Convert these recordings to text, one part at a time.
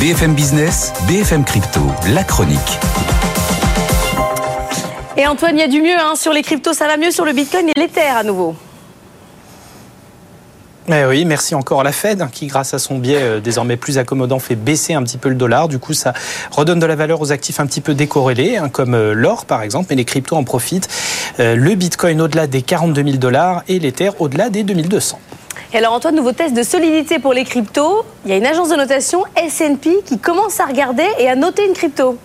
BFM Business, BFM Crypto, la chronique. Et Antoine, il y a du mieux hein, sur les cryptos, ça va mieux sur le Bitcoin et l'Ether à nouveau. Eh oui, merci encore à la Fed hein, qui, grâce à son biais euh, désormais plus accommodant, fait baisser un petit peu le dollar. Du coup, ça redonne de la valeur aux actifs un petit peu décorrélés, hein, comme euh, l'or par exemple, mais les cryptos en profitent. Euh, le Bitcoin au-delà des 42 000 dollars et l'Ether au-delà des 2200. Et alors Antoine, nouveau test de solidité pour les cryptos. Il y a une agence de notation, S&P, qui commence à regarder et à noter une crypto.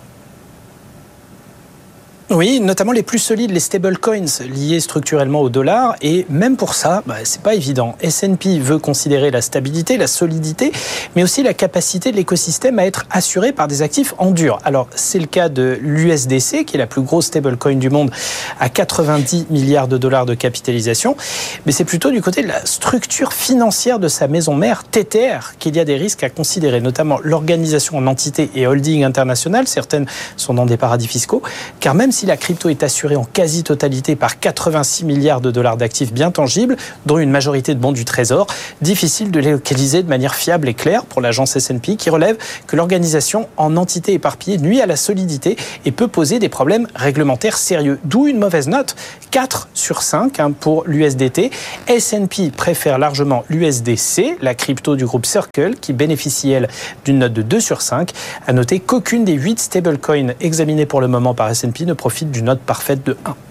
Oui, notamment les plus solides, les stablecoins liés structurellement au dollar. Et même pour ça, bah, c'est pas évident. S&P veut considérer la stabilité, la solidité, mais aussi la capacité de l'écosystème à être assuré par des actifs en dur. Alors, c'est le cas de l'USDC, qui est la plus grosse stablecoin du monde, à 90 milliards de dollars de capitalisation. Mais c'est plutôt du côté de la structure financière de sa maison mère, Tether, qu'il y a des risques à considérer, notamment l'organisation en entité et holding internationale. Certaines sont dans des paradis fiscaux, car même si la crypto est assurée en quasi-totalité par 86 milliards de dollars d'actifs bien tangibles, dont une majorité de bons du Trésor, difficile de les localiser de manière fiable et claire pour l'agence S&P qui relève que l'organisation en entité éparpillée nuit à la solidité et peut poser des problèmes réglementaires sérieux. D'où une mauvaise note, 4 sur 5 hein, pour l'USDT. S&P préfère largement l'USDC, la crypto du groupe Circle, qui bénéficie, elle, d'une note de 2 sur 5. À noter qu'aucune des 8 stablecoins examinés pour le moment par S&P ne profite d'une note parfaite de 1.